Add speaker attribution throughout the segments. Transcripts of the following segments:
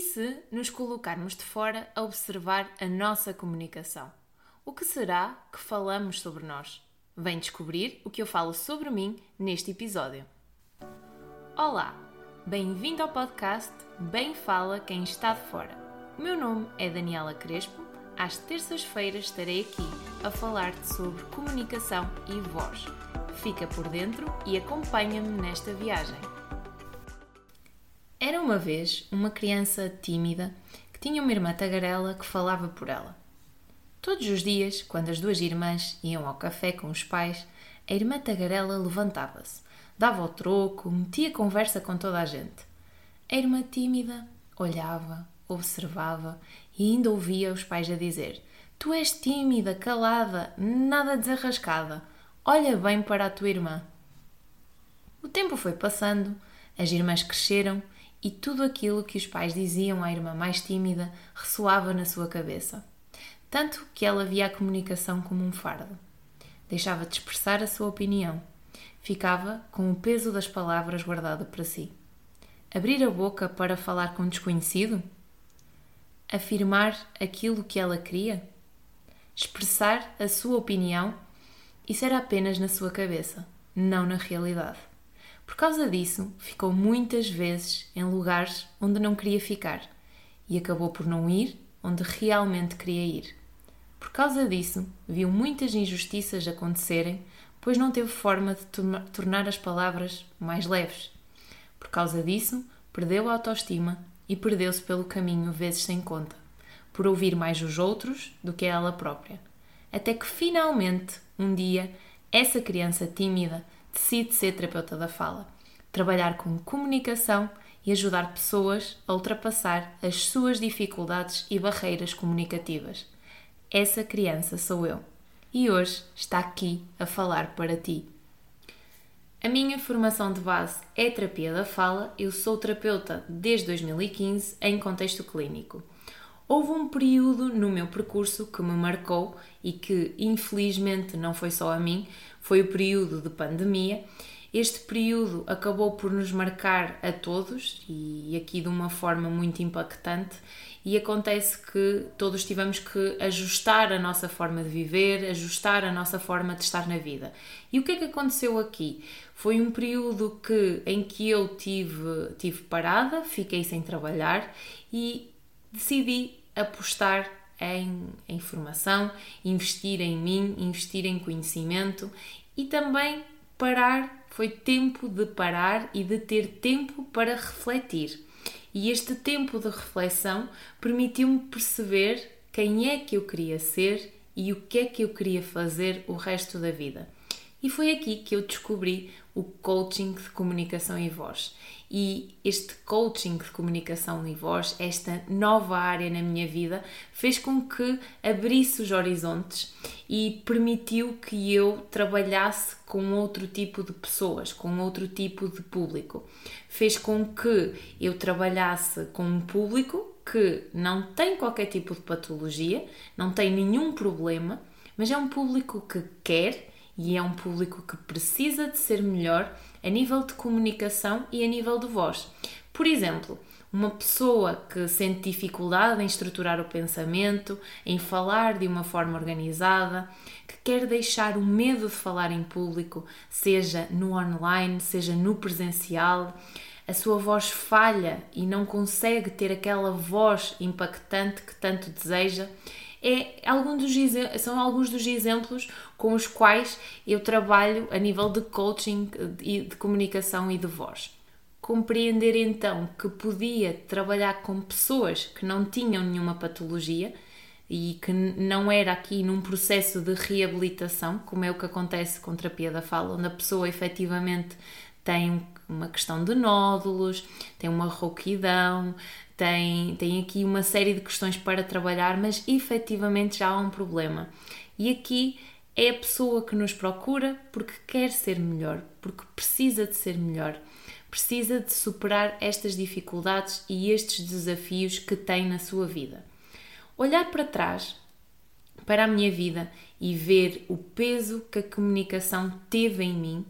Speaker 1: E se nos colocarmos de fora a observar a nossa comunicação? O que será que falamos sobre nós? Vem descobrir o que eu falo sobre mim neste episódio. Olá, bem-vindo ao podcast Bem Fala Quem Está de Fora. O meu nome é Daniela Crespo. Às terças-feiras estarei aqui a falar-te sobre comunicação e voz. Fica por dentro e acompanha-me nesta viagem. Era uma vez uma criança tímida que tinha uma irmã tagarela que falava por ela. Todos os dias, quando as duas irmãs iam ao café com os pais, a irmã tagarela levantava-se, dava o troco, metia conversa com toda a gente. A irmã tímida olhava, observava e ainda ouvia os pais a dizer: Tu és tímida, calada, nada desarrascada. Olha bem para a tua irmã. O tempo foi passando, as irmãs cresceram e tudo aquilo que os pais diziam à irmã mais tímida ressoava na sua cabeça. Tanto que ela via a comunicação como um fardo. Deixava de expressar a sua opinião. Ficava com o peso das palavras guardado para si. Abrir a boca para falar com um desconhecido? Afirmar aquilo que ela queria? Expressar a sua opinião? Isso era apenas na sua cabeça, não na realidade. Por causa disso, ficou muitas vezes em lugares onde não queria ficar e acabou por não ir onde realmente queria ir. Por causa disso, viu muitas injustiças acontecerem, pois não teve forma de tornar as palavras mais leves. Por causa disso, perdeu a autoestima e perdeu-se pelo caminho vezes sem conta, por ouvir mais os outros do que ela própria. Até que finalmente, um dia, essa criança tímida decide ser terapeuta da fala, trabalhar com comunicação e ajudar pessoas a ultrapassar as suas dificuldades e barreiras comunicativas. Essa criança sou eu e hoje está aqui a falar para ti. A minha formação de base é terapia da fala, eu sou terapeuta desde 2015 em contexto clínico. Houve um período no meu percurso que me marcou e que infelizmente não foi só a mim, foi o período de pandemia. Este período acabou por nos marcar a todos e aqui de uma forma muito impactante, e acontece que todos tivemos que ajustar a nossa forma de viver, ajustar a nossa forma de estar na vida. E o que é que aconteceu aqui? Foi um período que, em que eu tive, tive parada, fiquei sem trabalhar e decidi apostar em, em formação, investir em mim, investir em conhecimento e também parar. Foi tempo de parar e de ter tempo para refletir. E este tempo de reflexão permitiu-me perceber quem é que eu queria ser e o que é que eu queria fazer o resto da vida. E foi aqui que eu descobri o coaching de comunicação e voz. E este coaching de comunicação e voz, esta nova área na minha vida, fez com que abrisse os horizontes e permitiu que eu trabalhasse com outro tipo de pessoas, com outro tipo de público. Fez com que eu trabalhasse com um público que não tem qualquer tipo de patologia, não tem nenhum problema, mas é um público que quer e é um público que precisa de ser melhor a nível de comunicação e a nível de voz. Por exemplo, uma pessoa que sente dificuldade em estruturar o pensamento, em falar de uma forma organizada, que quer deixar o medo de falar em público, seja no online, seja no presencial, a sua voz falha e não consegue ter aquela voz impactante que tanto deseja é algum dos, são alguns dos exemplos com os quais eu trabalho a nível de coaching e de comunicação e de voz. Compreender então que podia trabalhar com pessoas que não tinham nenhuma patologia e que não era aqui num processo de reabilitação, como é o que acontece com terapia da fala, onde a pessoa efetivamente tem uma questão de nódulos, tem uma rouquidão, tem, tem aqui uma série de questões para trabalhar, mas efetivamente já há um problema. E aqui é a pessoa que nos procura porque quer ser melhor, porque precisa de ser melhor, precisa de superar estas dificuldades e estes desafios que tem na sua vida. Olhar para trás, para a minha vida e ver o peso que a comunicação teve em mim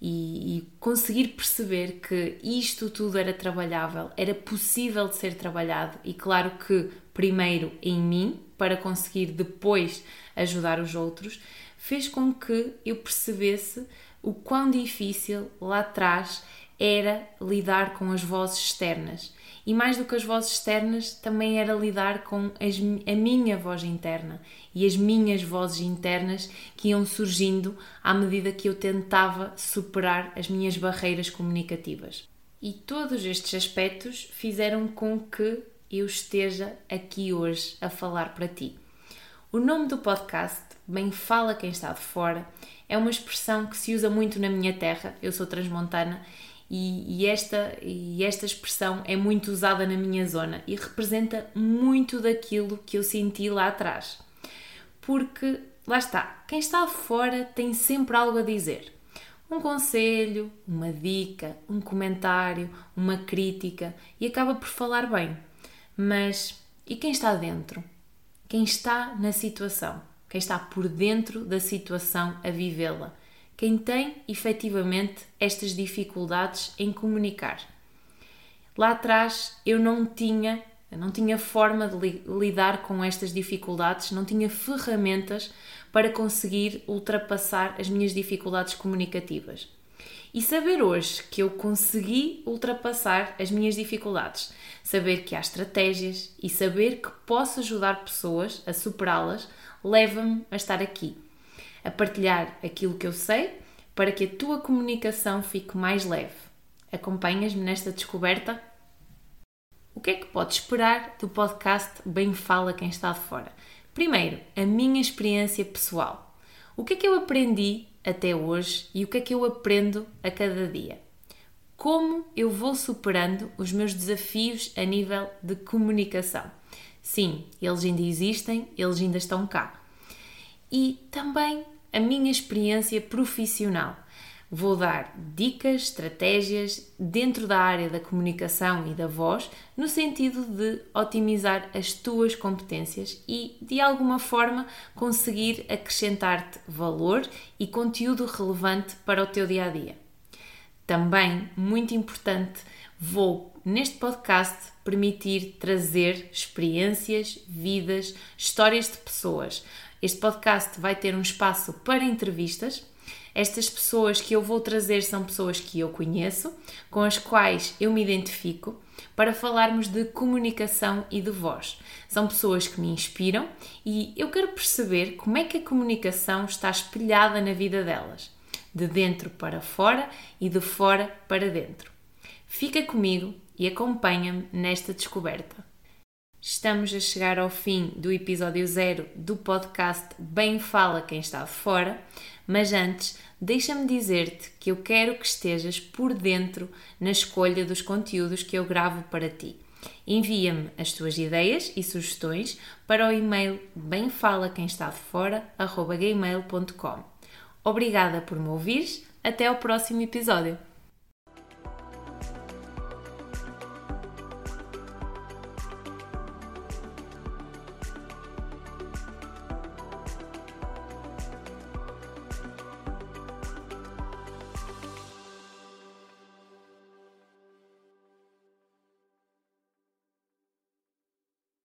Speaker 1: e, e, conseguir perceber que isto tudo era trabalhável, era possível de ser trabalhado e claro que primeiro em mim para conseguir depois ajudar os outros, fez com que eu percebesse o quão difícil lá atrás era lidar com as vozes externas. E mais do que as vozes externas, também era lidar com as, a minha voz interna e as minhas vozes internas que iam surgindo à medida que eu tentava superar as minhas barreiras comunicativas. E todos estes aspectos fizeram com que eu esteja aqui hoje a falar para ti. O nome do podcast, Bem Fala Quem Está de Fora, é uma expressão que se usa muito na minha terra, eu sou transmontana, e, e, esta, e esta expressão é muito usada na minha zona e representa muito daquilo que eu senti lá atrás. Porque, lá está, quem está fora tem sempre algo a dizer. Um conselho, uma dica, um comentário, uma crítica e acaba por falar bem. Mas e quem está dentro? Quem está na situação? Quem está por dentro da situação a vivê-la? Quem tem efetivamente estas dificuldades em comunicar. Lá atrás eu não tinha, eu não tinha forma de li lidar com estas dificuldades, não tinha ferramentas para conseguir ultrapassar as minhas dificuldades comunicativas. E saber hoje que eu consegui ultrapassar as minhas dificuldades, saber que há estratégias e saber que posso ajudar pessoas a superá-las, leva-me a estar aqui a partilhar aquilo que eu sei para que a tua comunicação fique mais leve. Acompanhas-me nesta descoberta? O que é que podes esperar do podcast Bem Fala Quem Está de Fora? Primeiro, a minha experiência pessoal. O que é que eu aprendi até hoje e o que é que eu aprendo a cada dia? Como eu vou superando os meus desafios a nível de comunicação? Sim, eles ainda existem, eles ainda estão cá e também a minha experiência profissional. Vou dar dicas, estratégias dentro da área da comunicação e da voz, no sentido de otimizar as tuas competências e, de alguma forma, conseguir acrescentar-te valor e conteúdo relevante para o teu dia a dia. Também, muito importante, vou neste podcast permitir trazer experiências, vidas, histórias de pessoas este podcast vai ter um espaço para entrevistas. Estas pessoas que eu vou trazer são pessoas que eu conheço, com as quais eu me identifico, para falarmos de comunicação e de voz. São pessoas que me inspiram e eu quero perceber como é que a comunicação está espelhada na vida delas, de dentro para fora e de fora para dentro. Fica comigo e acompanha-me nesta descoberta. Estamos a chegar ao fim do episódio zero do podcast Bem Fala Quem Está Fora, mas antes, deixa-me dizer-te que eu quero que estejas por dentro na escolha dos conteúdos que eu gravo para ti. Envia-me as tuas ideias e sugestões para o e-mail bemfalaquemestadefora.gmail.com Obrigada por me ouvires, até ao próximo episódio.